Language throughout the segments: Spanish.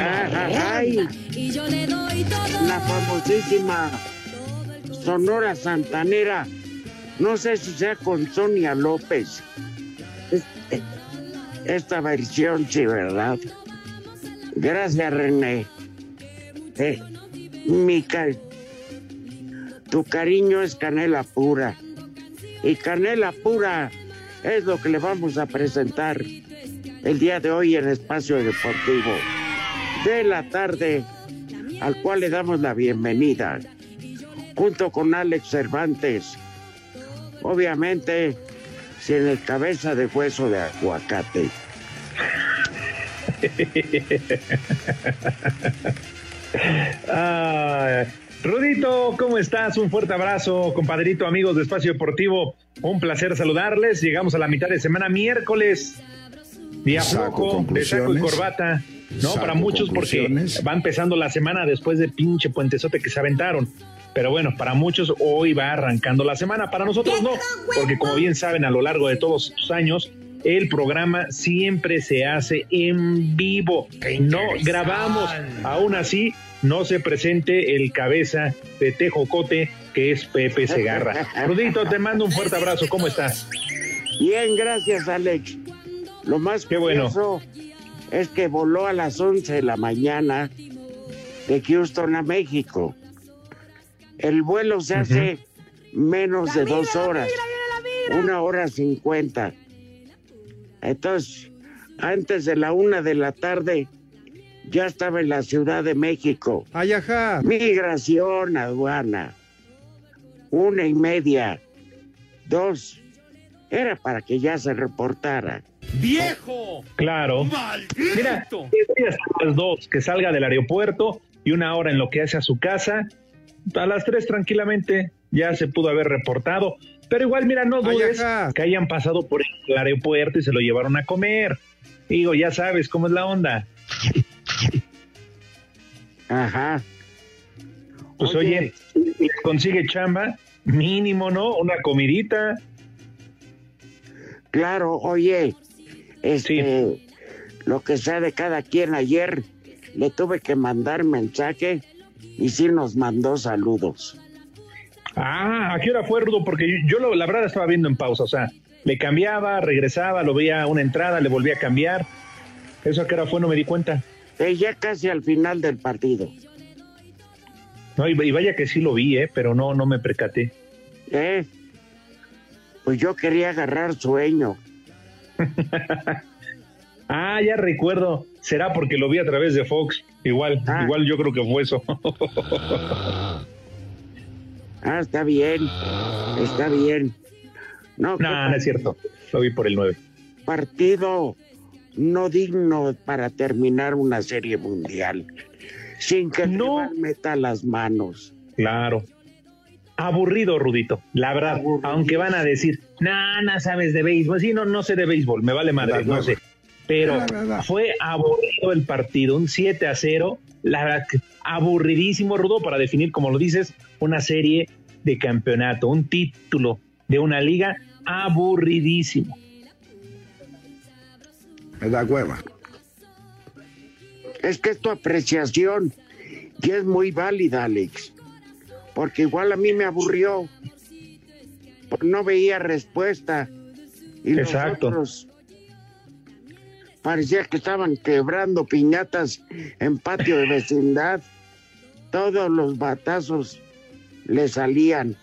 Ay, y yo le doy todo. la famosísima Sonora Santanera. No sé si sea con Sonia López. Este- Esta versión, sí, ¿verdad? Gracias, René. Eh, mi ca- tu cariño es canela pura. Y canela pura es lo que le vamos a presentar el día de hoy en Espacio Deportivo de la tarde, al cual le damos la bienvenida, junto con Alex Cervantes. Obviamente, sin el cabeza de hueso de aguacate. Ah, Rudito, ¿cómo estás? Un fuerte abrazo, compadrito, amigos de Espacio Deportivo. Un placer saludarles. Llegamos a la mitad de semana, miércoles. Día Saco flojo, de saco y corbata. No, Saco para muchos porque va empezando la semana después del pinche puentezote que se aventaron. Pero bueno, para muchos hoy va arrancando la semana. Para nosotros no, porque como bien saben, a lo largo de todos estos años, el programa siempre se hace en vivo. No grabamos. Aún así, no se presente el cabeza de Tejocote, que es Pepe Segarra. Rudito, te mando un fuerte abrazo. ¿Cómo estás? Bien, gracias, Alex. Lo más Qué bueno. curioso es que voló a las 11 de la mañana de Houston a México. El vuelo se hace menos de dos horas, una hora cincuenta. Entonces, antes de la una de la tarde, ya estaba en la Ciudad de México. Ay, ajá. Migración, aduana. Una y media. Dos. Era para que ya se reportara. ¡Viejo! Claro. Mira, ¡Maldito! estoy hasta las dos, que salga del aeropuerto y una hora en lo que hace a su casa. A las tres tranquilamente ya se pudo haber reportado. Pero igual, mira, no dudes que hayan pasado por el aeropuerto y se lo llevaron a comer. Digo, ya sabes cómo es la onda. Ajá. Pues Oye. oye, si consigue chamba, mínimo, ¿no? Una comidita. Claro, oye, este, lo que sea de cada quien ayer, le tuve que mandar mensaje y sí nos mandó saludos. Ah, ¿a qué hora fue, Rudo? Porque yo, yo lo- la verdad estaba viendo en pausa, o sea, le cambiaba, regresaba, lo veía a una entrada, le volvía a cambiar. Eso a qué hora fue, no me di cuenta. Eh, ya casi al final del partido. No, y, y vaya que sí lo vi, ¿eh? pero no, no me percaté. ¿Eh? Pues yo quería agarrar sueño. Ah, ya recuerdo. Será porque lo vi a través de Fox. Igual, Ah. igual yo creo que fue eso. Ah, está bien. Está bien. No, no, no es cierto. Lo vi por el 9. partido no digno para terminar una serie mundial. Sin que No. meta las manos. Claro. Aburrido, Rudito. La verdad, Aburrido. aunque van a decir, no sabes de béisbol. Sí, no, no sé de béisbol, me vale madre, no sé. Pero fue aburrido el partido, un 7 a 0. La verdad, aburridísimo, Rudo, para definir, como lo dices, una serie de campeonato, un título de una liga aburridísimo. Me da cueva. Es que es tu apreciación y es muy válida, Alex. Porque igual a mí me aburrió. No veía respuesta. Y Exacto. los otros parecía que estaban quebrando piñatas en patio de vecindad. Todos los batazos le salían.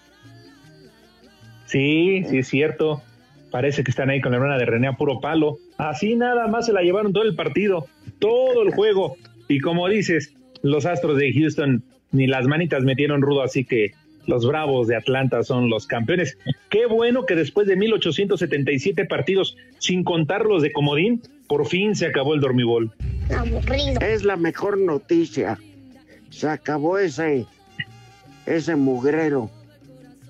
Sí, sí es cierto. Parece que están ahí con la hermana de René a puro palo. Así nada más se la llevaron todo el partido, todo el juego. Y como dices, los Astros de Houston ni las manitas metieron rudo, así que los Bravos de Atlanta son los campeones. Qué bueno que después de 1877 partidos, sin contar los de Comodín, por fin se acabó el dormibol. Es la mejor noticia. Se acabó ese, ese mugrero.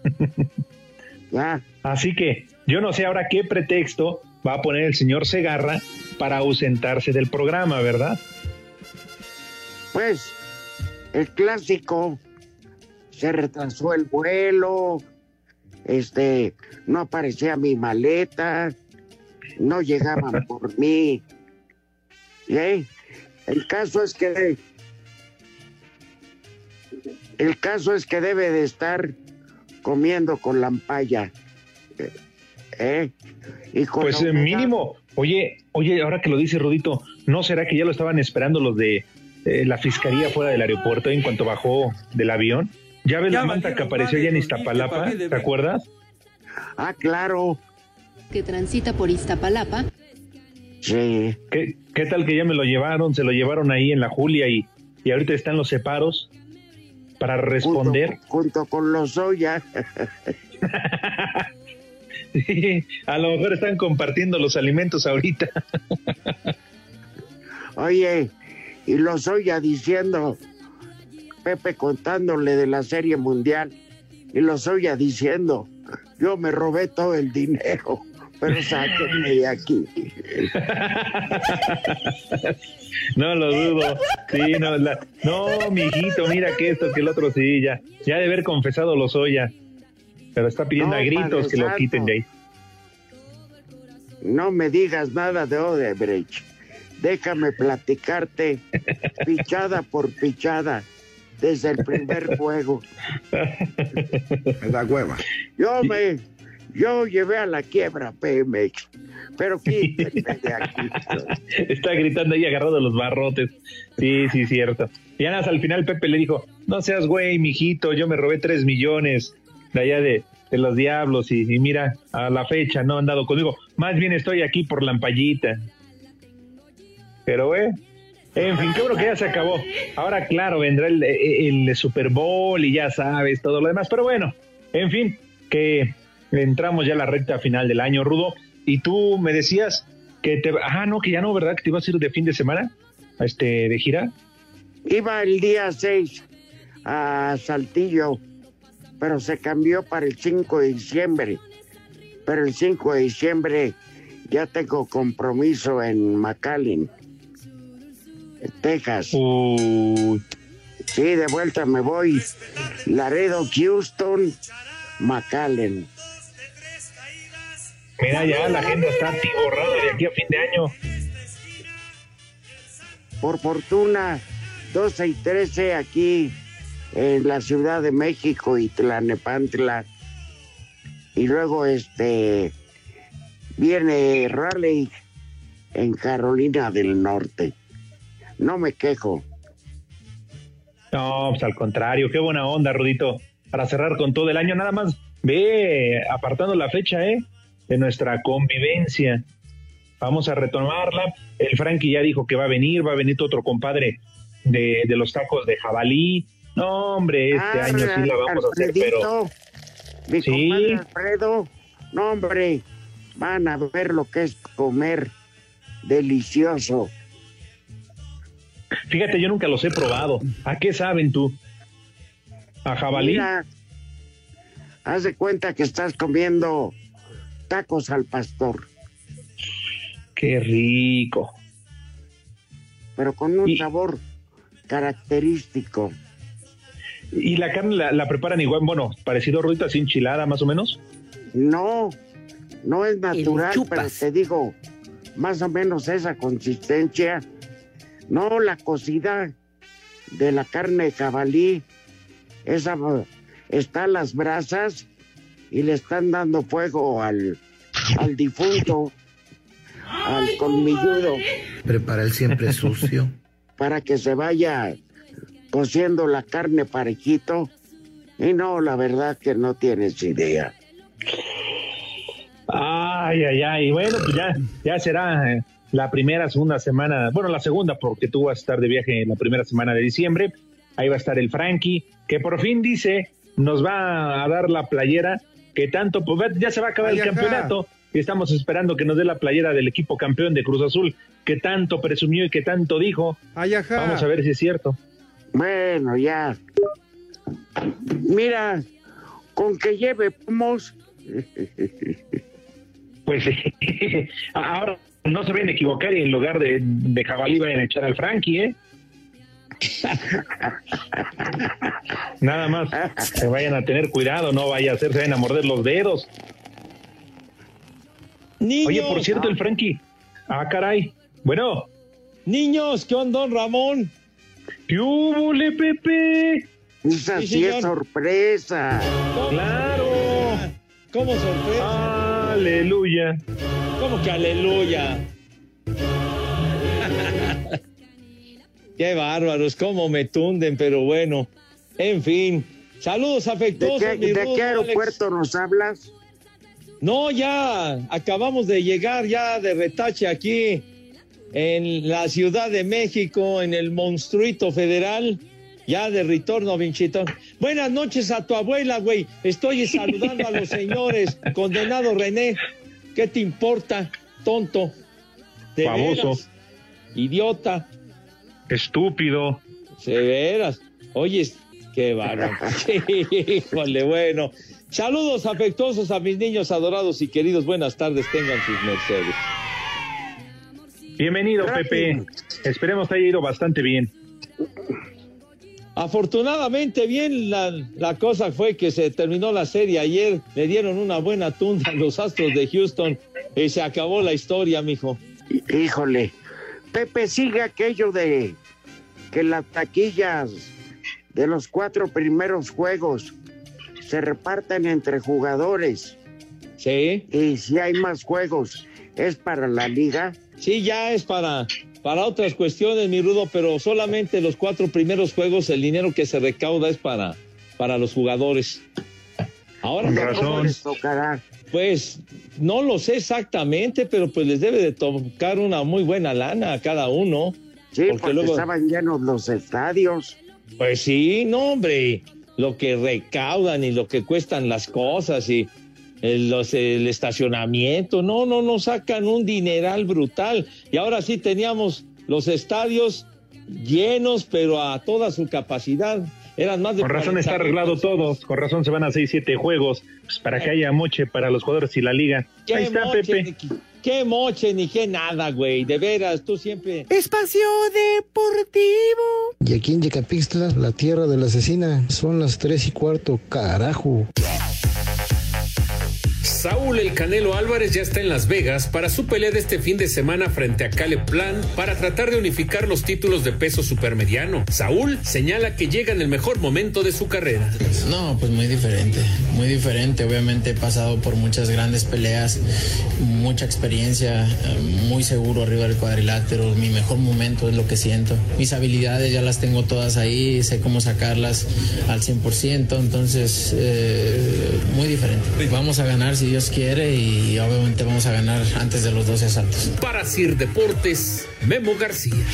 ya. Así que yo no sé ahora qué pretexto va a poner el señor Segarra para ausentarse del programa, ¿verdad? Pues el clásico se retrasó el vuelo, este, no aparecía mi maleta, no llegaban por mí. ¿eh? El caso es que el caso es que debe de estar comiendo con lampaya. ¿eh? Y con Pues la eh, mínimo. Oye, oye, ahora que lo dice Rudito, ¿no será que ya lo estaban esperando los de eh, la fiscalía fuera del aeropuerto en cuanto bajó del avión? ¿Ya ves Ya la manta que apareció ya en Iztapalapa? ¿Te acuerdas? Ah, claro. que transita por Iztapalapa, Sí. ¿Qué, qué tal que ya me lo llevaron? Se lo llevaron ahí en la Julia y, y ahorita están los separos para responder. Junto, junto con los Oya. A lo mejor están compartiendo los alimentos ahorita. Oye, y los Oya diciendo, Pepe contándole de la Serie Mundial, y los Oya diciendo, yo me robé todo el dinero, pero sáquenme de aquí. No lo dudo. Sí, no, la- no, mijito, mira que esto, que el otro, sí, ya. Ya de haber confesado los Oya. Pero está pidiendo No, a gritos que lo quiten de ahí. No me digas nada de Odebrecht. Déjame platicarte pichada por pichada desde el primer juego. Me da cueva. Yo me, yo llevé a la quiebra Pemex, pero quítenme de aquí. Está gritando ahí agarrado los barrotes. Sí, sí, cierto. Y nada al final Pepe le dijo, no seas güey, mijito, yo me robé tres millones de allá de, de los diablos y, y mira, a la fecha no han dado conmigo. Más bien estoy aquí por Lampallita. Pero, güey, en fin, qué bueno que ya se acabó. Ahora, claro, vendrá el, el Super Bowl y ya sabes todo lo demás. Pero bueno, en fin, que entramos ya a la recta final del año, Rudo. Y tú me decías que te... Ah, no, que ya no, ¿verdad? Que te ibas a ir de fin de semana, este, de gira. Iba el día 6 a Saltillo, pero se cambió para el 5 de diciembre. Pero el 5 de diciembre ya tengo compromiso en McAllen, Texas. Uy, Sí, de vuelta me voy. Laredo, Houston, McAllen. mira ya, la agenda está atiborrada de aquí a fin de año. Por fortuna, 12 y 13 aquí en la Ciudad de México y Tlanepantla. Y luego este viene Raleigh en Carolina del Norte. No me quejo. No, pues al contrario, qué buena onda, Rudito. Para cerrar con todo el año, nada más ve apartando la fecha, ¿eh? De nuestra convivencia. Vamos a retomarla. El Frankie ya dijo que va a venir, va a venir tu otro compadre, de, de los tacos de jabalí. No, hombre, este año sí la vamos a hacer, pero... Mi Sí. comadre Alfredo, no hombre, van a ver lo que es comer delicioso. Fíjate, yo nunca los he probado. ¿A qué saben tú? ¿A jabalí? Mira, haz de cuenta que estás comiendo tacos al pastor, Qué rico. pero con un Y- sabor característico. ¿Y la carne la, la preparan igual, bueno, parecido a ruita, así enchilada más o menos? No, no es natural, pero te digo, más o menos esa consistencia. No, la cocida de la carne de jabalí, esa está a las brasas y le están dando fuego al, al difunto, al colmilludo, Prepara el siempre sucio. para que se vaya cociendo la carne parejito. Y no, la verdad que no tienes idea. Ay, ay, ay. Bueno, pues ya, ya será eh, la primera, segunda semana, bueno, la segunda, porque tú vas a estar de viaje en la primera semana de diciembre. Ahí va a estar el Frankie, que por fin dice, nos va a dar la playera, que tanto, pues ya se va a acabar Ay, el ajá. campeonato. Y estamos esperando que nos dé la playera del equipo campeón de Cruz Azul, que tanto presumió y que tanto dijo. Ay, ajá. Vamos a ver si es cierto. Bueno, ya. Mira, con que lleve pomos, Pues ahora no se vayan a equivocar y en lugar de, de jabalí vayan a echar al Frankie, ¿eh? Nada más que vayan a tener cuidado, no vaya a hacer, se vayan a morder los dedos. Niños, Oye, por cierto, el Frankie. Ah, caray. Bueno, niños, ¿qué onda, don Ramón? ¿qué hubo, le, Pepe? esa Sí, sí es sorpresa. Claro. ¿Cómo sorpresa? Aleluya. ¿Cómo que aleluya? Qué bárbaros, cómo me tunden, pero bueno. En fin, saludos ¿De afectuosos. qué, mi de rudo qué Alex. aeropuerto nos hablas? No, ya acabamos de llegar ya de retache aquí en la Ciudad de México, en el Monstruito Federal, ya de retorno, Vinchito. Buenas noches a tu abuela, güey. Estoy saludando a los señores. Condenado René, ¿qué te importa, tonto? De veras, Idiota. Estúpido. De veras. Oye, qué bárbaro. Híjole, bueno. Saludos afectuosos a mis niños adorados y queridos. Buenas tardes, tengan sus mercedes. Bienvenido, Gracias. Pepe. Esperemos te haya ido bastante bien. Afortunadamente, bien, la, la cosa fue que se terminó la serie ayer. Le dieron una buena tunda a los Astros de Houston y se acabó la historia, mijo. Híjole, Pepe, sigue aquello de que las taquillas de los cuatro primeros juegos se reparten entre jugadores Sí, y si hay más juegos es para la liga. sí, ya es para, para otras cuestiones, mi rudo, pero solamente los cuatro primeros juegos, el dinero que se recauda es para, para los jugadores. Ahora, Con ¿Cómo razón. les tocará? Pues no lo sé exactamente, pero pues les debe de tocar una muy buena lana a cada uno. Sí, Porque porque, luego- estaban llenos los estadios. Pues sí, no, hombre, lo que recaudan y lo que cuestan las cosas y el, los- el estacionamiento, no, no, no sacan un dineral brutal. Y ahora sí teníamos los estadios llenos, pero a toda su capacidad. Eran más de Con razón 40 está arreglado todo. Con razón se van a 6, 7 juegos. Pues para que haya moche para los jugadores y la liga. ¿Qué Ahí está, moche, Pepe. ni- qué moche ni qué nada, güey. De veras, tú siempre. Espacio Deportivo. Y aquí en Yecapixtla, la tierra de la asesina, son las tres y cuarto, carajo. Saúl El Canelo Álvarez ya está en Las Vegas para su pelea de este fin de semana frente a Caleb Plan para tratar de unificar los títulos de peso supermediano. Saúl señala que llega en el mejor momento de su carrera. No, pues muy diferente, muy diferente. Obviamente he pasado por muchas grandes peleas, mucha experiencia, muy seguro arriba del cuadrilátero. Mi mejor momento es lo que siento. Mis habilidades ya las tengo todas ahí, sé cómo sacarlas al 100%, entonces eh, muy diferente. Vamos a ganar si Dios quiere y obviamente vamos a ganar antes de los 12 asaltos. Para Sir Deportes, Memo García.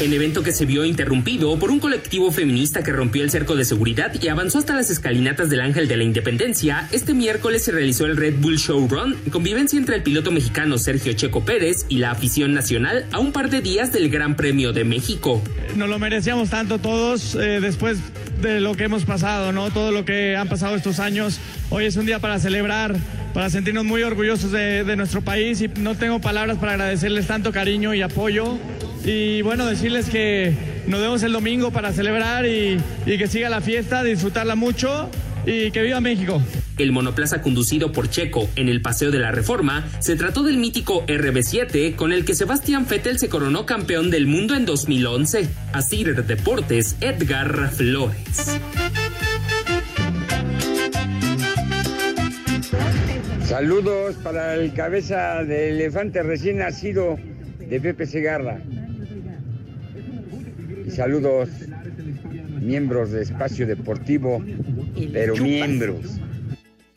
En evento que se vio interrumpido por un colectivo feminista que rompió el cerco de seguridad y avanzó hasta las escalinatas del Ángel de la Independencia, este miércoles se realizó el Red Bull Show Run, convivencia entre el piloto mexicano Sergio Checo Pérez y la afición nacional a un par de días del Gran Premio de México. Nos lo merecíamos tanto todos eh, después de lo que hemos pasado, ¿no? Todo lo que han pasado estos años. Hoy es un día para celebrar, para sentirnos muy orgullosos de, nuestro país y no tengo palabras para agradecerles tanto cariño y apoyo. Y bueno, decirles que nos vemos el domingo para celebrar y, y que siga la fiesta, disfrutarla mucho y que viva México. El monoplaza conducido por Checo en el Paseo de la Reforma se trató del mítico RB7 con el que Sebastián Vettel se coronó campeón del mundo en 2011. Así Deportes, Edgar Flores. Saludos para el cabeza de elefante recién nacido de Pepe Segarra. Y saludos, miembros de Espacio Deportivo, pero Chupas. miembros.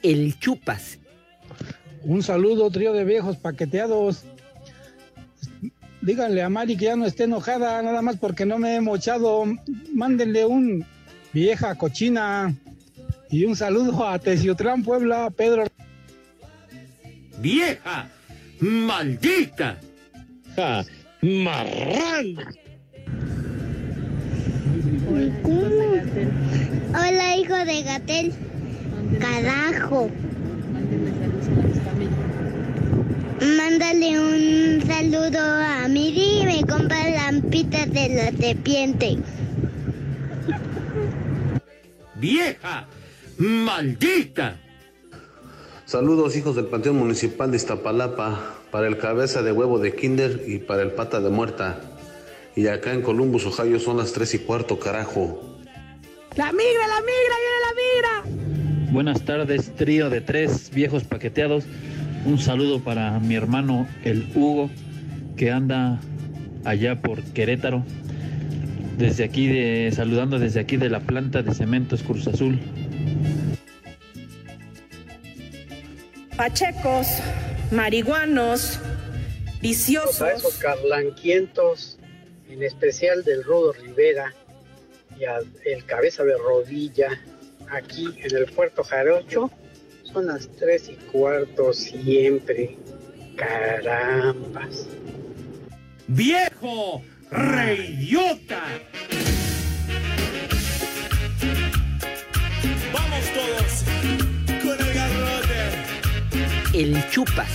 El Chupas. Un saludo, trío de viejos paqueteados. Díganle a Mari que ya no esté enojada, nada más porque no me he mochado. Mándenle un vieja cochina. Y un saludo a Teciutlán, Puebla, Pedro. ¡Vieja! ¡Maldita! Ja, marrana. Hola, hijo de Gatel. Carajo. Mándale un saludo a Miri y me compra lampitas de la serpiente. ¡Vieja! ¡Maldita! Saludos hijos del Panteón Municipal de Iztapalapa, para el cabeza de huevo de Kinder y para el pata de muerta. Y acá en Columbus, Ohio son las tres y cuarto, carajo. ¡La migra, la migra, viene la migra! Buenas tardes, trío de tres viejos paqueteados. Un saludo para mi hermano el Hugo, que anda allá por Querétaro. Desde aquí de, saludando desde aquí de la planta de cementos Cruz Azul. Pachecos, marihuanos, viciosos. a esos carlanquientos, en especial del Rodo Rivera y al el cabeza de rodilla, aquí en el Puerto Jarocho, son las tres y cuarto siempre. Carambas. ¡Viejo! ¡Reidiota! ¡Vamos todos! ¡Con el garrote! El Chupas.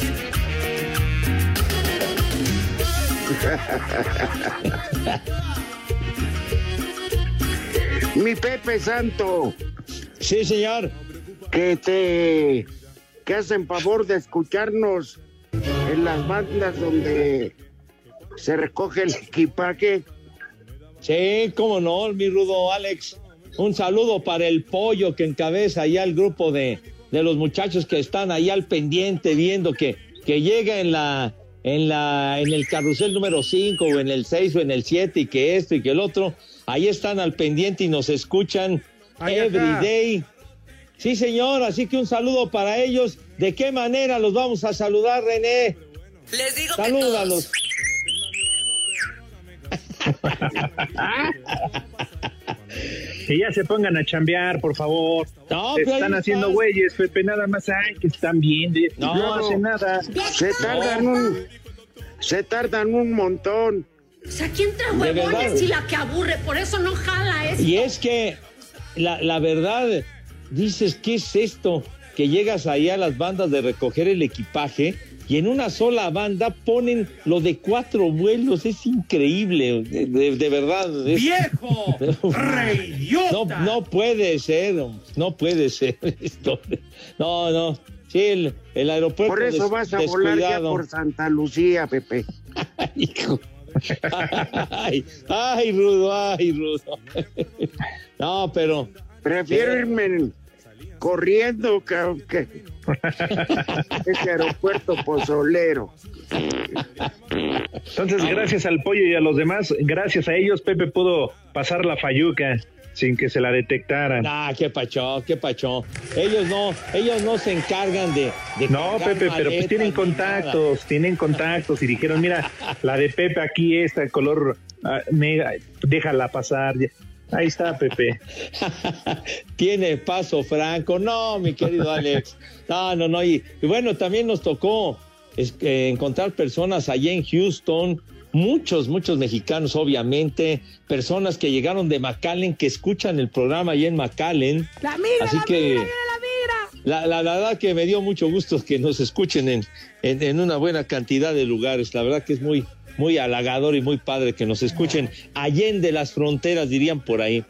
Mi Pepe Santo. Sí, señor. Que te que hacen favor de escucharnos en las bandas donde se recoge el equipaje. Sí, cómo no, mi rudo Alex. Un saludo para el pollo que encabeza allá el grupo de, de los muchachos que están ahí al pendiente viendo que, que llega en la en la en el carrusel número 5 o en el 6 o en el 7 y que esto y que el otro, ahí están al pendiente y nos escuchan Ay, every day. Sí, señor, así que un saludo para ellos. ¿De qué manera los vamos a saludar, René? Les digo Salúdalos. Que ya se pongan a chambear, por favor. No, Se están haciendo güeyes, Pepe, nada más. Ay, que están viendo. No, No. hacen nada. Se tardan un se tardan un montón. O sea, ¿quién trae huevones y la que aburre? Por eso no jala esto. Y es que la, la verdad, dices, ¿qué es esto? Que llegas ahí a las bandas de recoger el equipaje y en una sola banda ponen lo de cuatro vuelos. Es increíble, de, de- de verdad. es- ¡Viejo! No, no puede ser, no puede ser esto. No, no. Sí, el, el aeropuerto. Por eso des- vas a volar ya por Santa Lucía, Pepe. Hijo. Ay, ay, Rudo, ay, Rudo. No, pero. Prefiero irme en- corriendo que, que ese aeropuerto pozolero. Entonces, gracias al pollo y a los demás, gracias a ellos, Pepe pudo pasar la fayuca sin que se la detectaran. Ah, qué pachó, qué pachó. Ellos no, ellos no se encargan de. de No, Pepe, pero pues tienen contactos, tienen contactos y dijeron, mira, la de Pepe aquí está color ah, me- déjala pasar. Ahí está, Pepe. Tiene paso franco. No, mi querido Alex. No, no, no. Y, y bueno, también nos tocó es, que encontrar personas allá en Houston. Muchos, muchos mexicanos, obviamente. Personas que llegaron de McAllen, que escuchan el programa allá en McAllen. La migra, Así la que- migra, viene la migra. La, la- la verdad que me dio mucho gusto que nos escuchen en, en, en una buena cantidad de lugares. La verdad que es muy, muy halagador y muy padre que nos escuchen allende las fronteras, dirían por ahí.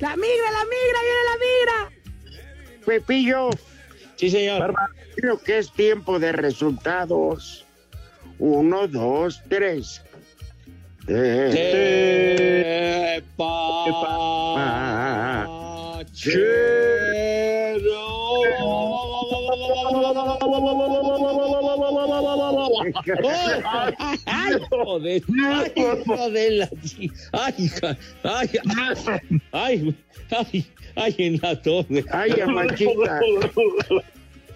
La migra, la migra, viene la migra. Pepillo, Sí, señor. creo que es tiempo de resultados. Uno, dos, tres. Eh, Ay, ay, la ay, ay, ay, ay, ay, en la torre. Ay, Amachita.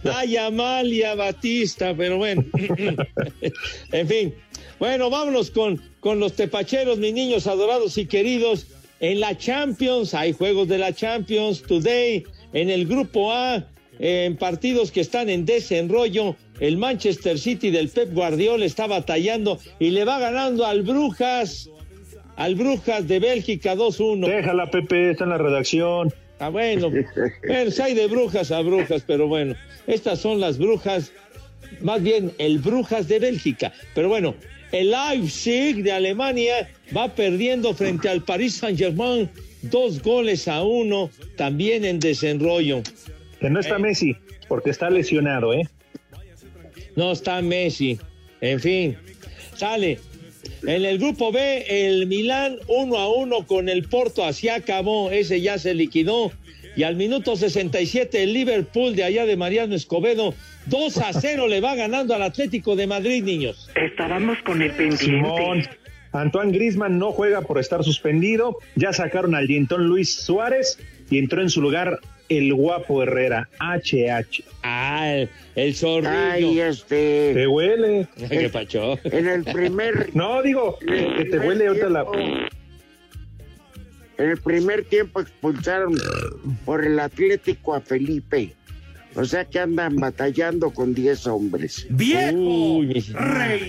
Ay, Amalia Batista, pero bueno. en fin. Bueno, vámonos con, con los tepacheros, mis niños adorados y queridos. En la Champions, hay juegos de la Champions Today. En el grupo A, en partidos que están en desenrollo, el Manchester City del Pep Guardiola está batallando y le va ganando al Brujas, al Brujas de Bélgica 2-1. Déjala, Pepe, está en la redacción. Ah, bueno, bueno, si hay de brujas a brujas, pero bueno, estas son las brujas, más bien el brujas de Bélgica. Pero bueno, el Leipzig de Alemania va perdiendo frente al Paris Saint-Germain dos goles a uno, también en desenrollo. Que no está Messi, porque está lesionado, ¿eh? No está Messi. En fin, sale. En el grupo B, el Milán uno a uno con el Porto, así acabó, ese ya se liquidó. Y al minuto 67, el Liverpool de allá de Mariano Escobedo, 2 a 0 le va ganando al Atlético de Madrid, niños. Estábamos con el pendiente. Simón. Antoine Grisman no juega por estar suspendido. Ya sacaron al dientón Luis Suárez y entró en su lugar el guapo Herrera, HH. Ah, el, el zorrillo. Ay, este. Te huele. ¿Qué pacho? En el primer. No, digo, que te huele ahorita la. En el primer tiempo expulsaron por el Atlético a Felipe. O sea que andan batallando con 10 hombres. Uy, mi-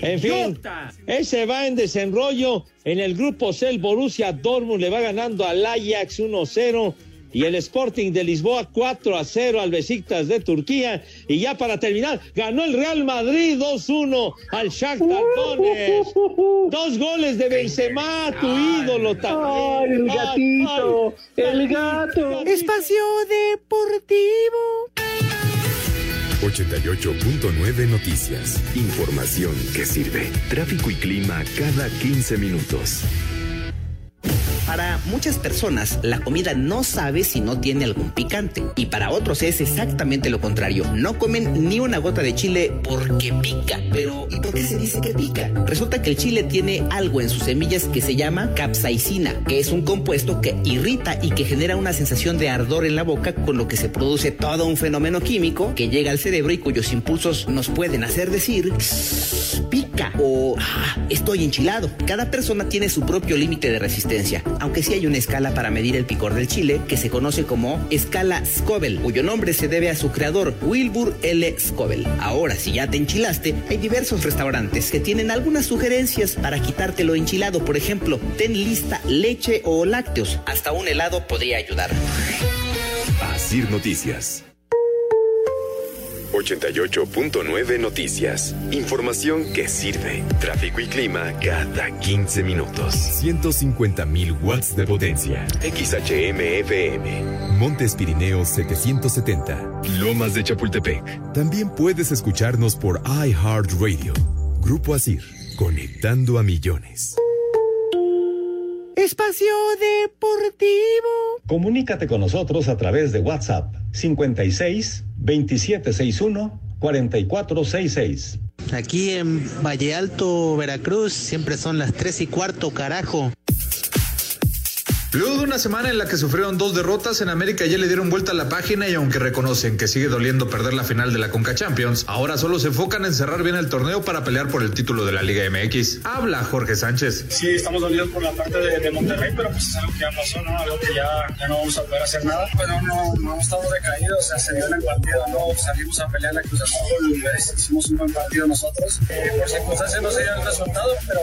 en fin, ese va en desenrollo. En el grupo C, el Borussia Dortmund le va ganando al Ajax 1-0 y el Sporting de Lisboa 4 a 0 al Besiktas de Turquía. Y ya para terminar, ganó el Real Madrid 2-1 al Shakhtar Donetsk. Dos goles de Benzema, tu ídolo también. el gatito, el gato. Espacio Deportivo. 88.9 Noticias. Información que sirve. Tráfico y clima cada 15 minutos. Para muchas personas, la comida no sabe si no tiene algún picante. Y para otros es exactamente lo contrario. No comen ni una gota de chile porque pica. Pero, ¿y por qué se dice que pica? Resulta que el chile tiene algo en sus semillas que se llama capsaicina, que es un compuesto que irrita y que genera una sensación de ardor en la boca, con lo que se produce todo un fenómeno químico que llega al cerebro y cuyos impulsos nos pueden hacer decir pica o "Ah, estoy enchilado. Cada persona tiene su propio límite de resistencia, aunque sí hay una escala para medir el picor del chile que se conoce como escala Scoville, cuyo nombre se debe a su creador, Wilbur L. Scoville. Ahora, si ya te enchilaste, hay diversos restaurantes que tienen algunas sugerencias para quitarte lo enchilado. Por ejemplo, ten lista leche o lácteos. Hasta un helado podría ayudar. Asir Noticias. 88.9 Noticias. Información que sirve. Tráfico y clima cada 15 minutos. 150.000 watts de potencia. XHMFM. Montes Pirineos 770. Lomas de Chapultepec. También puedes escucharnos por iHeartRadio. Grupo Asir. Conectando a millones. Espacio Deportivo. Comunícate con nosotros a través de WhatsApp 56 2761 4466. Aquí en Valle Alto, Veracruz, siempre son las tres y cuarto, carajo. Luego de una semana en la que sufrieron dos derrotas, en América ya le dieron vuelta a la página y aunque reconocen que sigue doliendo perder la final de la Conca Champions, ahora solo se enfocan en cerrar bien el torneo para pelear por el título de la Liga MX. Habla Jorge Sánchez. Sí, estamos dolidos por la parte de, Monterrey, pero pues es algo que ya pasó, ¿no? Algo que ya, ya no vamos a poder hacer nada. Pero no, no estamos decaídos, o sea, se dio en el partido, ¿no? Salimos a pelear la Cruz Azul, hicimos un buen partido nosotros. Eh, por circunstancias no se dio el resultado, pero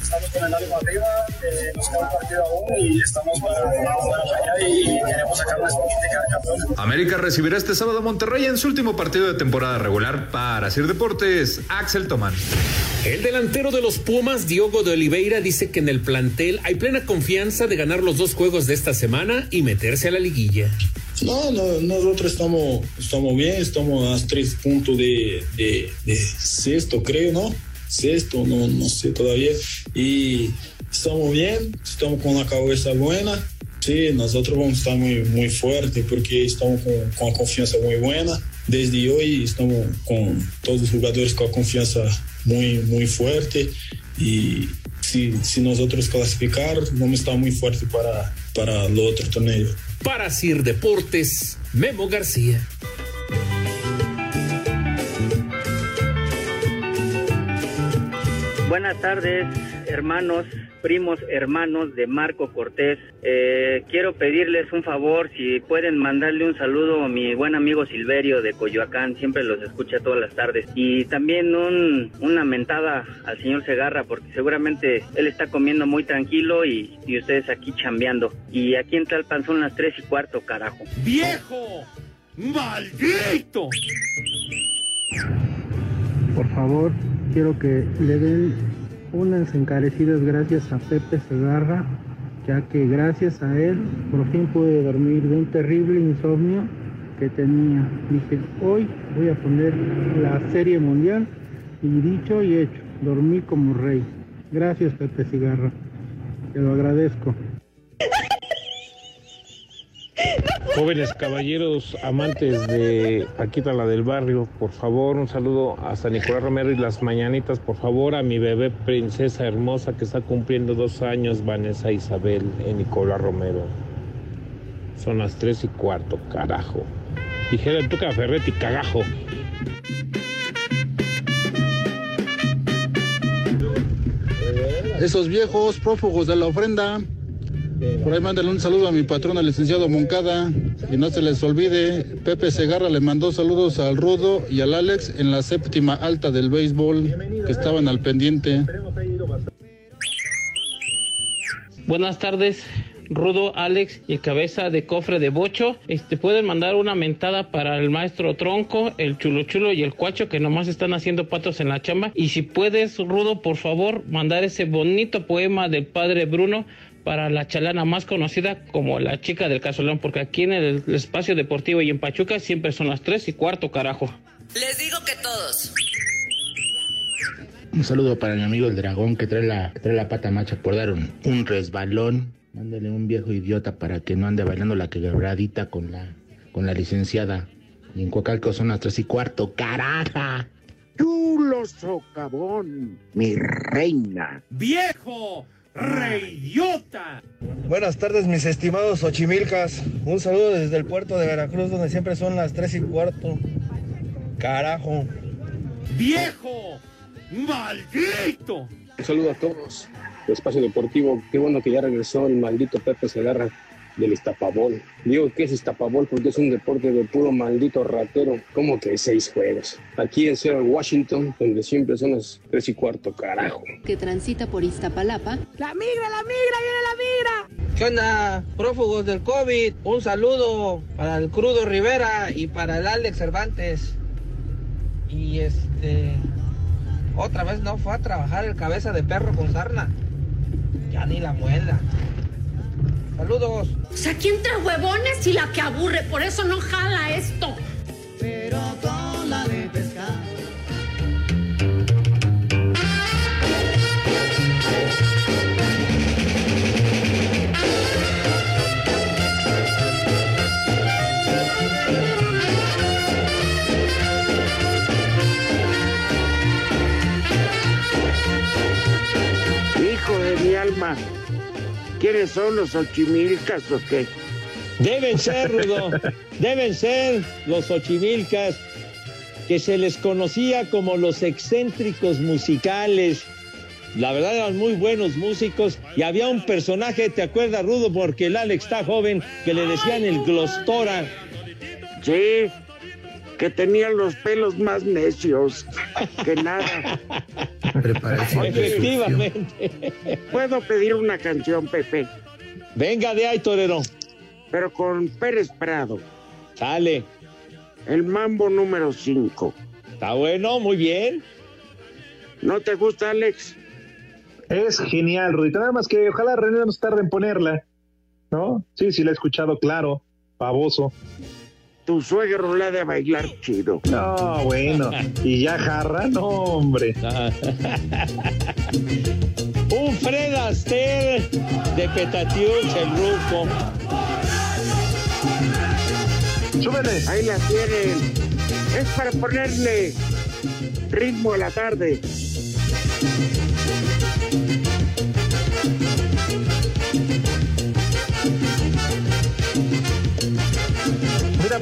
estamos con el ánimo arriba, eh, nos queda un partido aún y estamos para, para allá y queremos sacar una política de campeón. América recibirá este sábado a Monterrey en su último partido de temporada regular para Sir Deportes, Axel Tomán. El delantero de los Pumas, Diogo de Oliveira, dice que en el plantel hay plena confianza de ganar los dos juegos de esta semana y meterse a la liguilla. No, no, nosotros estamos, estamos bien, estamos a tres puntos de, de, de sexto, creo, ¿no? Sexto, no, no sé todavía. Y estamos bien, estamos con la cabeza buena. Sí, nosotros vamos a estar muy, muy fuertes porque estamos con, con a confianza muy buena. Desde hoy estamos con todos los jugadores con a confianza muy, muy fuerte y si, si nosotros clasificar, vamos a estar muy fuertes para, para el otro torneo. Para Sir Deportes, Memo García. Buenas tardes, hermanos, primos, hermanos de Marco Cortés. Eh, quiero pedirles un favor, si pueden mandarle un saludo a mi buen amigo Silverio de Coyoacán, siempre los escucha todas las tardes. Y también un, una mentada al señor Segarra, porque seguramente él está comiendo muy tranquilo y, y ustedes aquí chambeando. Y aquí en Talpan son las tres y cuarto, carajo. ¡Viejo! ¡Maldito! Por favor, quiero que le den unas encarecidas gracias a Pepe Segarra, ya que gracias a él por fin pude dormir de un terrible insomnio que tenía. Dije, hoy voy a poner la serie mundial y dicho y hecho, dormí como rey. Gracias Pepe Segarra, te lo agradezco. Jóvenes caballeros amantes de Paquita la del barrio, por favor, un saludo a San Nicolás Romero y las mañanitas, por favor, a mi bebé princesa hermosa que está cumpliendo dos años, Vanessa Isabel, en Nicolás Romero. Son las tres y cuarto, carajo. Dijera el Tuca Ferretti, cagajo. Esos viejos prófugos de la ofrenda. Por ahí mándale un saludo a mi patrón, al licenciado Moncada. Y no se les olvide, Pepe Segarra le mandó saludos al Rudo y al Alex en la séptima alta del béisbol, que estaban al pendiente. Buenas tardes, Rudo, Alex y el cabeza de cofre de bocho. Este pueden mandar una mentada para el maestro Tronco, el chulo chulo y el cuacho que nomás están haciendo patos en la chamba. Y si puedes, Rudo, por favor, mandar ese bonito poema del padre Bruno para la chalana más conocida como la chica del casolón, porque aquí en el espacio deportivo y en Pachuca siempre son las tres y cuarto, carajo. Les digo que todos. Un saludo para mi amigo el dragón que trae la, que trae la pata macha por dar un, un resbalón. Mándale un viejo idiota para que no ande bailando la quebradita con la, con la licenciada. Y en Coacalco son las tres y cuarto, caraja. Chulo socavón, mi reina. ¡Viejo! ¡Reidiota! Buenas tardes, mis estimados Ochimilcas. Un saludo desde el puerto de Veracruz, donde siempre son las 3 y cuarto. Carajo. ¡Viejo! ¡Maldito! Un saludo a todos. Espacio Deportivo, qué bueno que ya regresó el maldito Pepe Segarra del Iztapabol. Digo que es Iztapabol porque es un deporte de puro maldito ratero. como que seis juegos? Aquí en Seattle, Washington, donde siempre son las tres y cuarto, carajo. Que transita por Iztapalapa. ¡La migra, la migra, viene la migra! ¿Qué onda, prófugos del COVID? Un saludo para el Crudo Rivera y para el Alex Cervantes. Y este... Otra vez no fue a trabajar el cabeza de perro con sarna. Ya ni la muela. Saludos. O sea, aquí entre huevones y la que aburre, por eso no jala esto. Pero con la de pescar. Hijo de mi alma, ¿Quiénes son los ochimilcas o qué? Deben ser, Rudo. Deben ser los ochimilcas que se les conocía como los excéntricos musicales. La verdad eran muy buenos músicos y había un personaje, ¿te acuerdas, Rudo? Porque el Alex está joven, que le decían el Glostora. Sí, que tenía los pelos más necios que nada. Efectivamente. Puedo pedir una canción, Pepe. Venga de ahí, torero. Pero con Pérez Prado. Sale. El mambo número 5. Está bueno, muy bien. ¿No te gusta, Alex? Es genial, Rudito. Nada más que ojalá René no se tarde en ponerla. ¿No? Sí, sí, la he escuchado claro. Pavoso. Tu suegro la de bailar chido. No, bueno. Y ya jarra, no, hombre. Un Fred Astaire de Petatiux, el ruco. Súbele. Ahí la tienen. Es para ponerle ritmo a la tarde.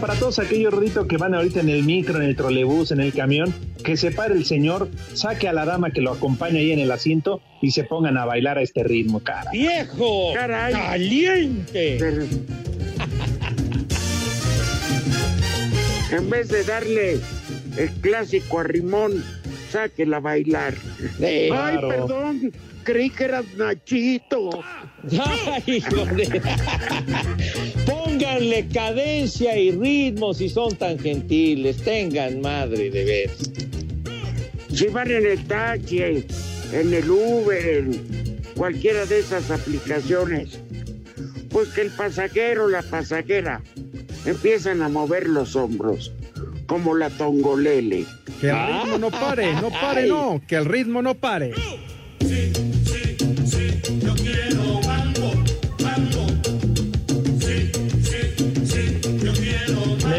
Para todos aquellos ruditos que van ahorita en el micro, en el trolebús, en el camión, que se pare el señor, saque a la dama que lo acompaña ahí en el asiento y se pongan a bailar a este ritmo, cara. ¡Viejo! Caray. ¡Caliente! Pero- En vez de darle el clásico a Rimón, sáquela a bailar. Ay, claro. perdón, creí que eras Nachito. ¡Ay, hijo de- Pónganle cadencia y ritmo si son tan gentiles. Tengan madre de ver. Si van en el taxi, en el Uber, en cualquiera de esas aplicaciones, pues que el pasajero o la pasajera empiezan a mover los hombros, como la tongolele. Que el ritmo no pare, no pare, no, que el ritmo no pare. Yo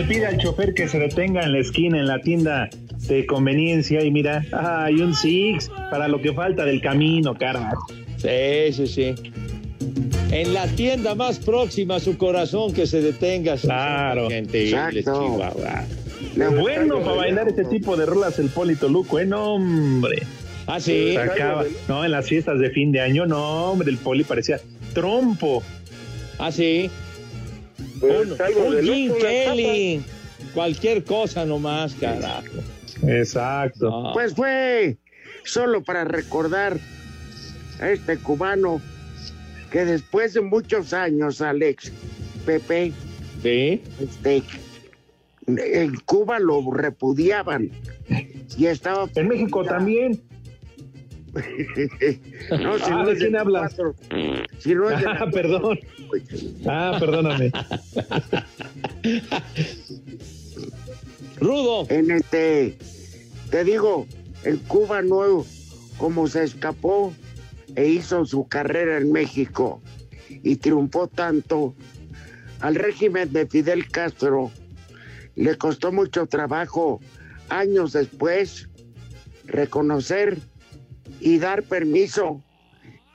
Le pide al chofer que se detenga en la esquina, en la tienda de conveniencia, y mira, hay un Six para lo que falta del camino, carajo. Sí, sí, sí. En la tienda más próxima a su corazón que se detenga. Claro. Chihuahua. Bueno, para bailar este tipo de rolas el Polito Luco, ¿eh? No, hombre. Ah, sí. Sacaba, no, en las fiestas de fin de año, no, hombre, el Poli parecía trompo. Ah, sí. Pues, Un, Jim Kelly. Cualquier cosa nomás, carajo. Exacto. Pues fue solo para recordar a este cubano que después de muchos años, Alex, Pepe, Sí. este, en Cuba lo repudiaban y estaba... En México también. No, si Ah, no ¿de es quién hablas? cuatro, Si no es de Ah, perdón. Ah, perdóname. Rudo. En este, te digo, en Cuba no, como se escapó e hizo su carrera en México y triunfó tanto, al régimen de Fidel Castro le costó mucho trabajo años después reconocer y dar permiso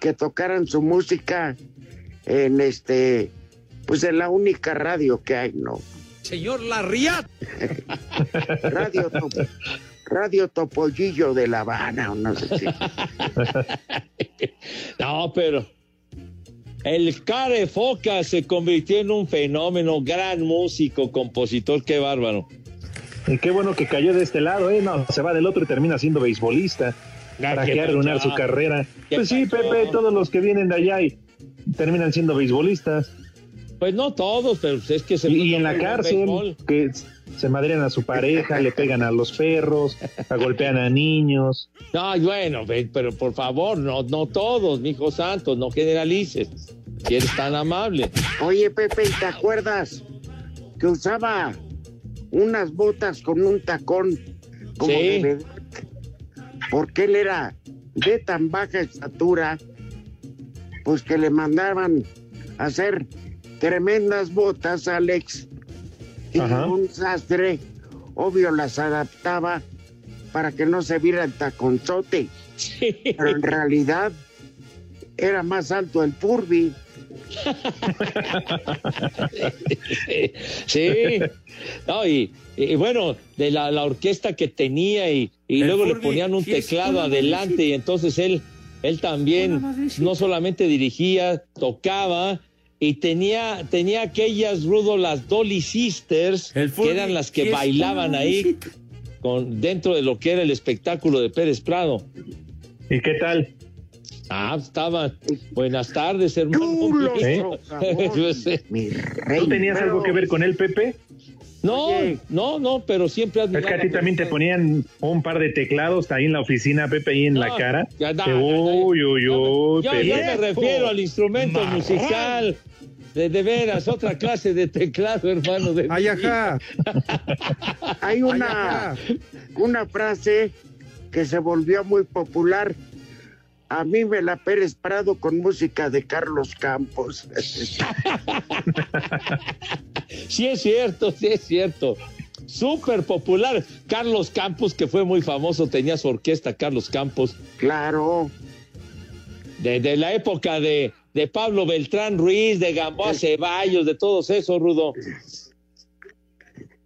que tocaran su música en este, pues en la única radio que hay, ¿no? Señor Larriat. Radio, Top- Radio Topollillo de La Habana, o no sé si. No, pero el Care Foca se convirtió en un fenómeno, gran músico, compositor, qué bárbaro. Y qué bueno que cayó de este lado, ¿eh? No, se va del otro y termina siendo beisbolista. Para ¿qué que arruinar su carrera. ¿Qué Pues sí? Pepe, todos los que vienen de allá y terminan siendo beisbolistas. Pues no todos, pero es que se Y, en la cárcel, que se madrean a su pareja, le pegan a los perros, golpean a niños. No, bueno, pero por favor, no, no todos, mi hijo santo, no generalices. Si eres tan amable. Oye, Pepe, ¿te acuerdas que usaba unas botas con un tacón como Sí. de? Porque él era de tan baja estatura, pues que le mandaban a hacer tremendas botas, Alex. Y Ajá. un sastre, obvio, las adaptaba para que no se viera el taconzote. Pero en realidad era más alto el Furby. sí, no, y, y bueno, de la, la orquesta que tenía y, luego le ponían un teclado adelante y entonces él, él también no solamente dirigía, tocaba y tenía, tenía aquellas, Rudo, las Dolly Sisters, que Furby, eran las que bailaban ahí con, dentro de lo que era el espectáculo de Pérez Prado. ¿Y qué tal? Ah, estaba. Buenas tardes, hermano. ¿Eh? Yo sé. ¿Tú tenías algo que ver con él, Pepe? No, no, no, pero siempre Es que a ti también te ponían un par de teclados ahí en la oficina, Pepe, ahí en No, la cara. ya, no, Que, ya, ya. uy, uy, uy, Yo, yo me refiero al instrumento Marrón. musical. De, de veras, otra clase de teclado, hermano. De Ay, ajá. Hay una, una frase que se volvió muy popular. A mí me la Pérez Prado con música de Carlos Campos. Sí es cierto, sí es cierto. Súper popular. Carlos Campos, que fue muy famoso, tenía su orquesta, Carlos Campos. Claro. De, de la época de, de Pablo Beltrán Ruiz, de Gamboa Ceballos, de todos esos, Rudo.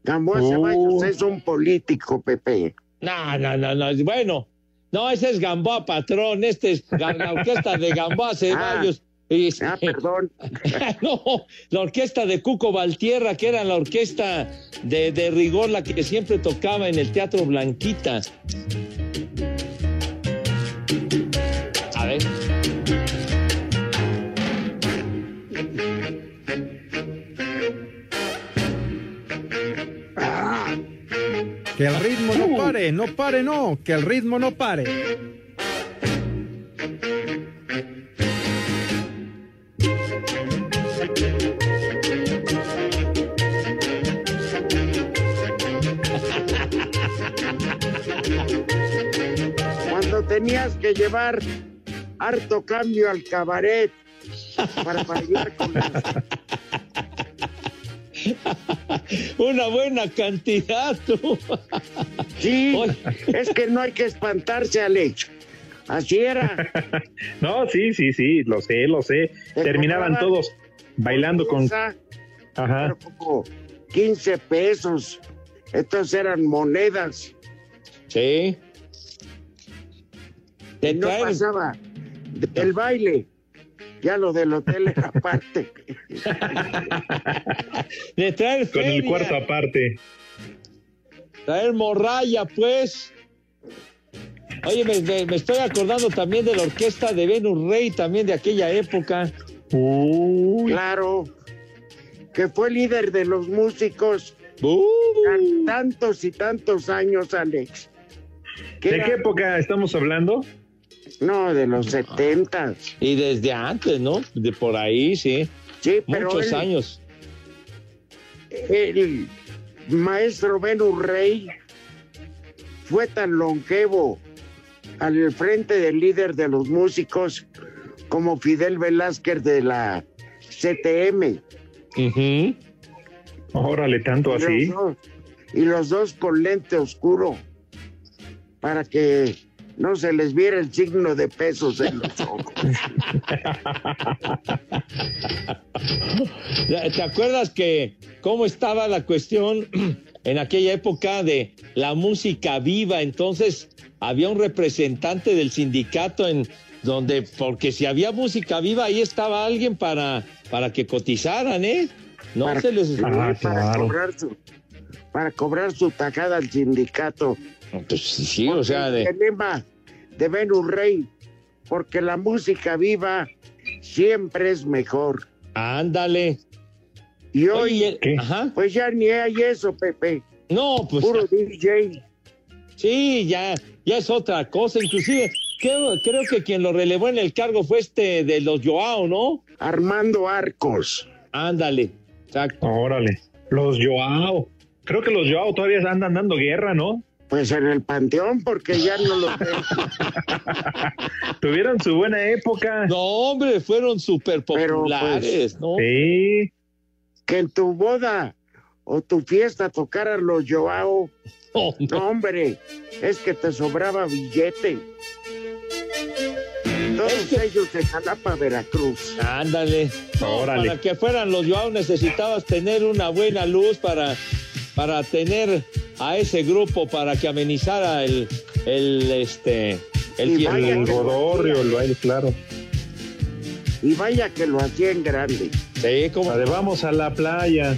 Gamboa Ceballos es un político, Pepe. No, no, no, no. Bueno, no, ese es Gamboa Patrón, este es la orquesta de Gamboa Ceballos. Y- Ah, perdón. no, la orquesta de Cuco Valtierra, que era la orquesta de, de rigor, la que siempre tocaba en el Teatro Blanquita. Que el ritmo no pare, no pare, no. Que el ritmo no pare. Cuando tenías que llevar harto cambio al cabaret para bailar con las Una buena cantidad, tú. Sí, es que no hay que espantarse, Alex. Así era. No, sí, sí, sí, lo sé, lo sé. Te Terminaban todos bailando con... Esa, Ajá. como 15 pesos. Estos eran monedas. Sí. No pasaba del baile. Ya lo del hotel era aparte. De traer Con el cuarto aparte. traer morralla, pues. Oye, me, me- me estoy acordando también de la orquesta de Venus Rey, también de aquella época. Claro. Que fue líder de los músicos. Uh. tan- Tantos y tantos años, Alex. ¿De era- qué época estamos hablando? No, de los 70. Y desde antes, ¿no? De por ahí, sí. Sí, pero Muchos él- años. El maestro Venus Rey fue tan longevo al frente del líder de los músicos como Fidel Velázquez de la CTM. Órale, tanto Y así. los dos- y los dos con lente oscuro para que no se les viera el signo de pesos en los ojos. ¿Te acuerdas que cómo estaba la cuestión en aquella época de la música viva? Entonces había un representante del sindicato en donde, porque si había música viva, ahí estaba alguien para, para que cotizaran, ¿eh? No para, se les... sí, para cobrar su para cobrar su tajada al sindicato. Pues sí, o sea, de... El lema de Venus Rey, porque la música viva siempre es mejor. Ándale. Y hoy, Oye, pues ya ni hay eso, Pepe. No, pues... Puro DJ. Sí, ya, ya es otra cosa. Inclusive, creo, creo que quien lo relevó en el cargo fue este de los Joao, ¿no? Armando Arcos. Ándale. Exacto. Órale. Los Joao. Creo que los Joao todavía andan dando guerra, ¿no? Pues en el panteón, porque ya no los veo. Tuvieron su buena época. No, hombre, fueron súper Pero, populares, pues, ¿no? Sí. Que en tu boda o tu fiesta tocaran los Joao. Oh, no. hombre, es que te sobraba billete. Todos ellos de Jalapa, Veracruz. Ándale. Órale. Para que fueran los Joao necesitabas tener una buena luz para, para tener a ese grupo para que amenizara el, el este el Y fiestón. vaya El Godorrio, el baile, claro. Y vaya que lo hacían grande. Sí, como La de vamos a la playa.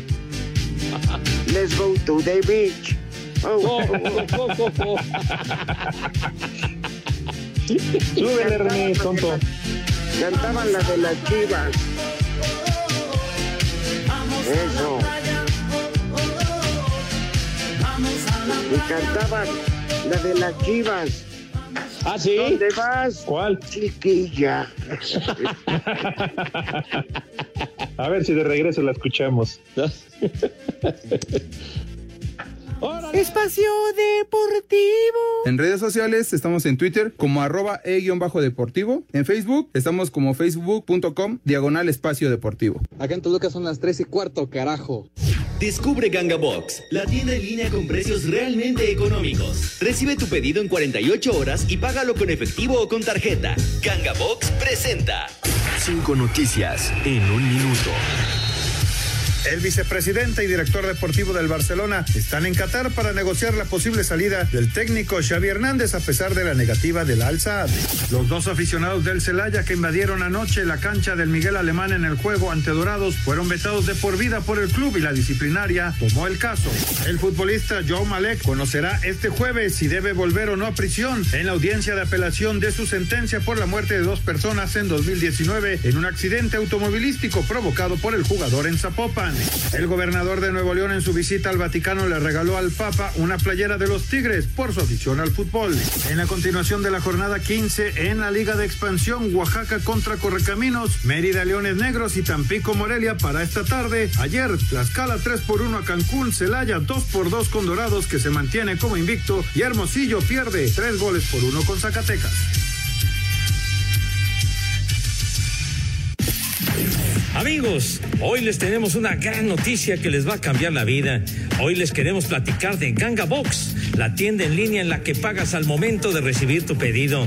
Let's go to the beach. Oh, Oh, oh, oh, oh, oh. Súbele, René, tonto. Cantaban la de las chivas. Eso. Y cantaban la de las chivas. Ah, sí. ¿Dónde vas? ¿Cuál? Chiquilla. A ver si de regreso la escuchamos. Espacio Deportivo. En redes sociales estamos en Twitter como arroba e-deportivo. En Facebook estamos como facebook.com diagonal espacio deportivo. Acá en Toluca son las 3 y cuarto, carajo. Descubre Ganga Box, la tienda en línea con precios realmente económicos. Recibe tu pedido en 48 horas y págalo con efectivo o con tarjeta. Ganga Box presenta. Cinco noticias en un minuto. El vicepresidente y director deportivo del Barcelona están en Qatar para negociar la posible salida del técnico Xavi Hernández a pesar de la negativa del Al Saad. Los dos aficionados del Celaya que invadieron anoche la cancha del Miguel Alemán en el juego ante Dorados fueron vetados de por vida por el club y la disciplinaria tomó el caso. El futbolista Joe Malek conocerá este jueves si debe volver o no a prisión en la audiencia de apelación de su sentencia por la muerte de dos personas en 2019 en un accidente automovilístico provocado por el jugador en Zapopan. El gobernador de Nuevo León en su visita al Vaticano le regaló al Papa una playera de los Tigres por su afición al fútbol. En la continuación de la jornada 15 en la Liga de Expansión, Oaxaca contra Correcaminos, Mérida Leones Negros y Tampico Morelia para esta tarde. Ayer, Tlaxcala 3 por 1 a Cancún, Celaya 2 por 2 con Dorados que se mantiene como invicto y Hermosillo pierde 3 goles por 1 con Zacatecas. Amigos, hoy les tenemos una gran noticia que les va a cambiar la vida. Hoy les queremos platicar de Ganga Box, la tienda en línea en la que pagas al momento de recibir tu pedido.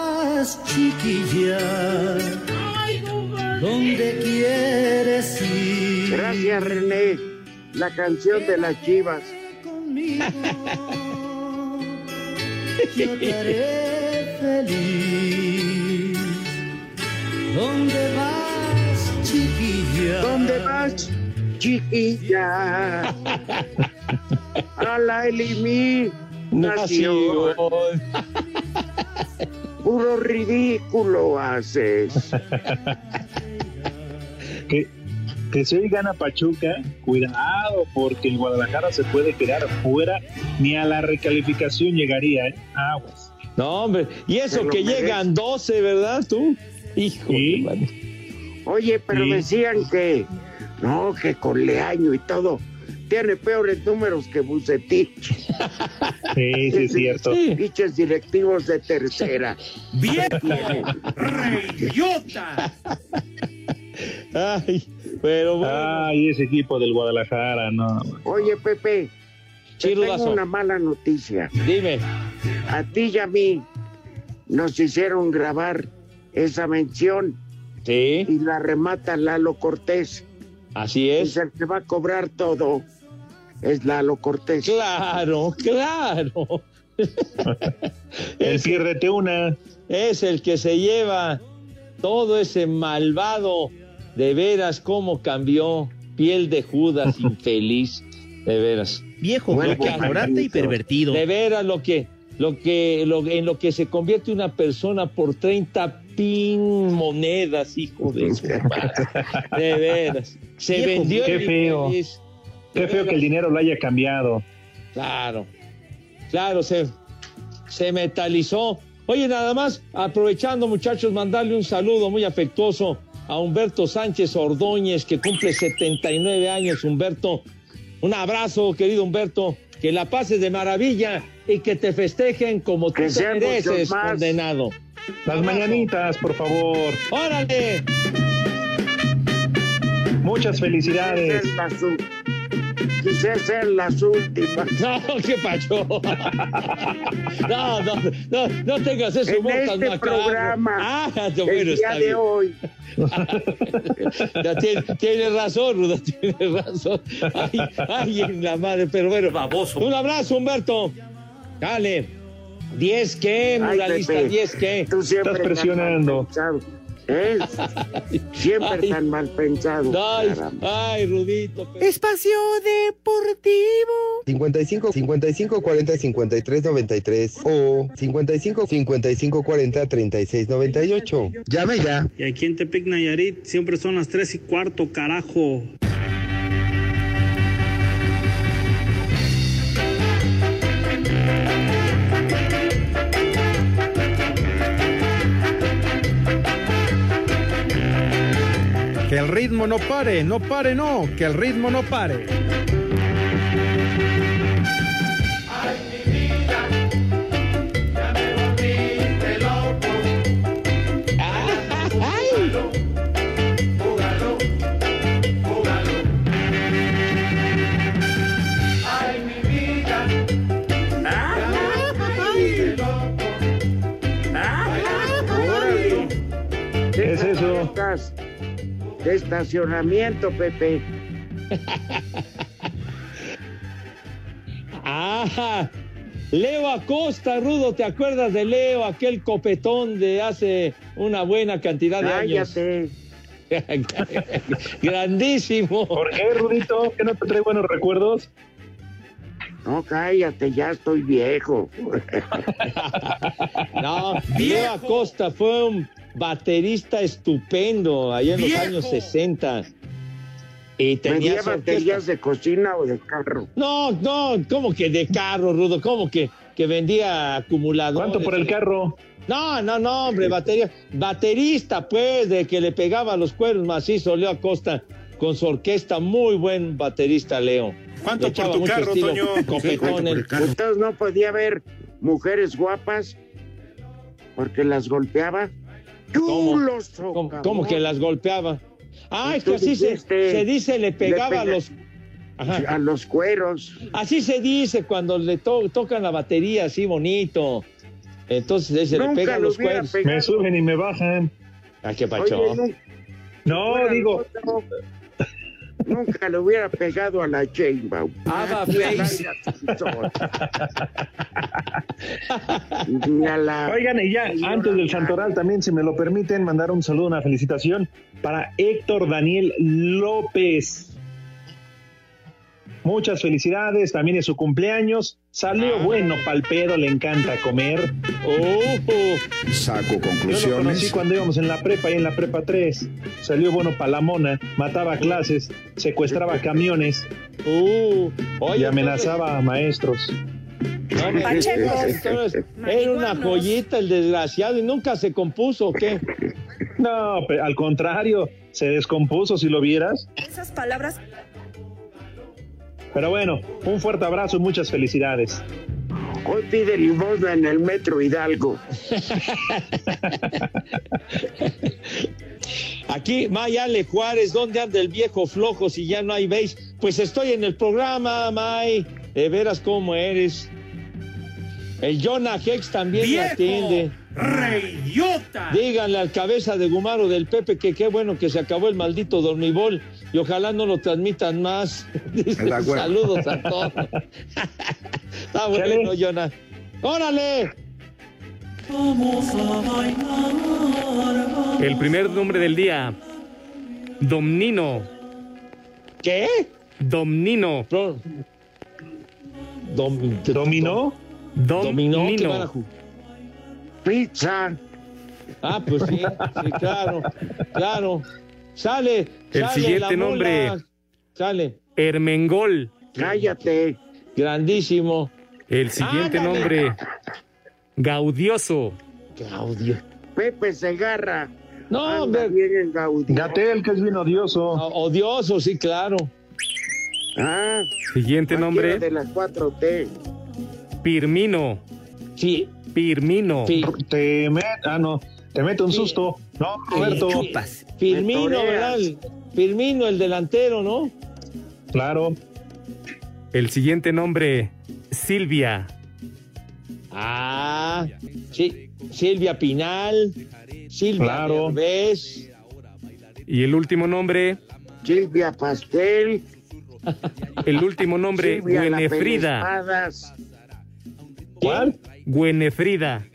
vas, chiquilla? ¿Dónde quieres ir? Gracias, René. La canción de las chivas. Yo te haré feliz. ¿Dónde vas, chiquilla? ¿Dónde vas, chiquilla? A la eliminación. Puro ridículo haces. que, que si hoy gana Pachuca, cuidado, porque el Guadalajara se puede quedar fuera, ni a la recalificación llegaría, ¿eh? Aguas. No, hombre, y eso Pero que merece. llegan 12, ¿verdad tú? Hijo de madre. Oye, pero Sí. decían que no, que con Leaño y todo tiene peores números que Bucetich. Sí, sí, es cierto. Pinches directivos de tercera. ¡Bien! ¡Reyota! Ay, pero bueno. Ay, ese equipo del Guadalajara, no. Oye, Pepe, te tengo una mala noticia. Dime. A ti y a mí nos hicieron grabar esa mención. Sí. Y la remata Lalo Cortés. Así es. Y el que va a cobrar todo es Lalo Cortés. Claro, claro. El piérdete una. Es el que se lleva todo ese malvado, de veras, cómo cambió, piel de Judas, infeliz, de veras. Viejo, Bueno, bloque, ignorante y pervertido. De veras, lo que, lo que, lo, en lo que se convierte una persona por 30 pin monedas, hijo de su madre. De veras. Se Viejo, vendió qué el feo. infeliz. Qué feo que el dinero lo haya cambiado. Claro, claro, se, se metalizó. Oye, nada más, aprovechando muchachos, mandarle un saludo muy afectuoso a Humberto Sánchez Ordóñez, que cumple 79 años, Humberto. Un abrazo, querido Humberto, que la pases de maravilla y que te festejen como tú Que te mereces, condenado. Las mañanitas, por favor. ¡Órale! Muchas felicidades. Quise ser las últimas. No, qué pacho. No, no, no, no tengas ese En humor tan este macabro. programa, Ah, no, el bueno, día está de bien. hoy. Ya tiene, tiene razón, Ruda, tiene razón. Ay, ay, en la madre, pero bueno. Un abrazo, Humberto. Dale. 10 qué, Ay, muralista, Pepe, 10 qué. Tú siempre Estás presionando. pensado, ¿eh? Siempre Ay. tan mal pensado. Ay, ay, Rudito. Espacio Deportivo. 55 55 40 53 93 o 55 55 40 36 98. Llame ya. Y aquí en Tepic Nayarit siempre son las tres y cuarto, carajo. Que el ritmo no pare, no pare, no, que el ritmo no pare. De estacionamiento, Pepe. Ah, Leo Acosta, Rudo, ¿te acuerdas de Leo, aquel copetón de hace una buena cantidad de años? Cállate. Grandísimo. ¿Por qué, Rudito? ¿Que no te trae buenos recuerdos? No, cállate, ya estoy viejo. No, Leo Acosta fue un baterista estupendo allá en los años 60. Y tenía ¿Vendía su orquesta. baterías de cocina o de carro? No, no, ¿cómo que de carro, Rudo? ¿Cómo que, que vendía acumuladores? ¿Cuánto por el carro? No, no, no, hombre, batería. Baterista, pues, de que le pegaba los cueros macizo, Leo Acosta, con su orquesta, muy buen baterista, Leo. ¿Cuánto Le por tu mucho carro, estilo Toño? Copetón, el- Entonces no podía haber mujeres guapas porque las golpeaba. ¡Chulos! ¿Cómo, cómo que las golpeaba? Ah, es que así se, dijiste, se dice, le pegaba a pega- los... Ajá. A los cueros. Así se dice cuando le to- tocan la batería así bonito. Entonces se le pegan lo los cueros. pegado. Me suben y me bajan. Ah, qué pacho. No, digo, otro, Nunca le hubiera pegado a la Chainbaum. Ava Face. La... Oigan, y ya antes del Santoral también, si me lo permiten, mandar un saludo, una felicitación para Héctor Daniel López. Muchas felicidades, también es su cumpleaños. Salió Ah. bueno, palpedo, le encanta comer. Oh, Saco Yo lo conocí conclusiones. cuando íbamos en la prepa y en la prepa 3. Salió bueno para la mona, mataba clases, secuestraba camiones uh, y oye, amenazaba a maestros. Pacheco. Era una joyita el desgraciado y nunca se compuso, ¿o ¿qué? No, al contrario, se descompuso si lo vieras. Esas palabras Pero bueno, un fuerte abrazo y muchas felicidades. Hoy pide limosna en el metro Hidalgo. Aquí, Mayale Juárez, ¿dónde anda el viejo flojo si ya no hay veis? Pues estoy en el programa, May. De veras cómo eres. El Jonah Hex también me ¡Viejo! atiende. ¡Reyota! Díganle al cabeza de Gumaro del Pepe que qué bueno que se acabó el maldito dormibol y ojalá no lo transmitan más. Saludos a todos. Está bueno. Jonah. ¡Órale! Vamos a bailar. El primer nombre del día. Domnino. ¿Qué? Domnino. Dom- ¿Dominó? Dominó, ¿qué van a Domnino. ju- Pizza. Ah, pues sí, sí, claro, claro. Sale, El sale siguiente nombre. Sale, Hermengol. Cállate. grandísimo. El siguiente Ándale. nombre. Gaudioso. Claudio. Pepe Segarra. No, hombre. Gatel, que es bien odioso. o- odioso, sí, claro. Ah, Siguiente nombre. de las 4T. Pirmino. Sí, Pirmino. sí. Te met, ah, no, te mete un Sí. susto. No, Roberto. Chupas. Firmino. ¿verdad? Firmino, el delantero, ¿no? Claro. El siguiente nombre. Silvia. Ah, sí. Silvia Pinal, Silvia Claro. Derbez, Y el último nombre. Silvia Pastel. El último nombre. Silvia Güenefrida. ¿Cuál? Güenefrida.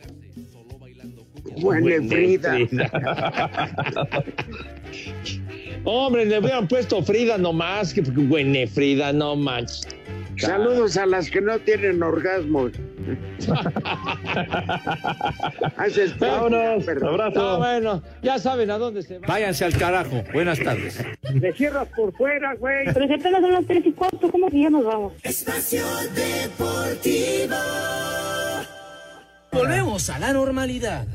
Buenefrida. Hombre, le hubieran puesto Frida nomás, que buena Frida, no manches. Saludos a las que no tienen orgasmo. Haces Vámonos. Abrazo. No, bueno, ya saben a dónde se va. Váyanse al carajo. Buenas tardes. Le cierras por fuera, güey. Pero si apenas son las tres y cuarto, ¿cómo que ya nos vamos? Espacio Deportivo. Volvemos a la normalidad.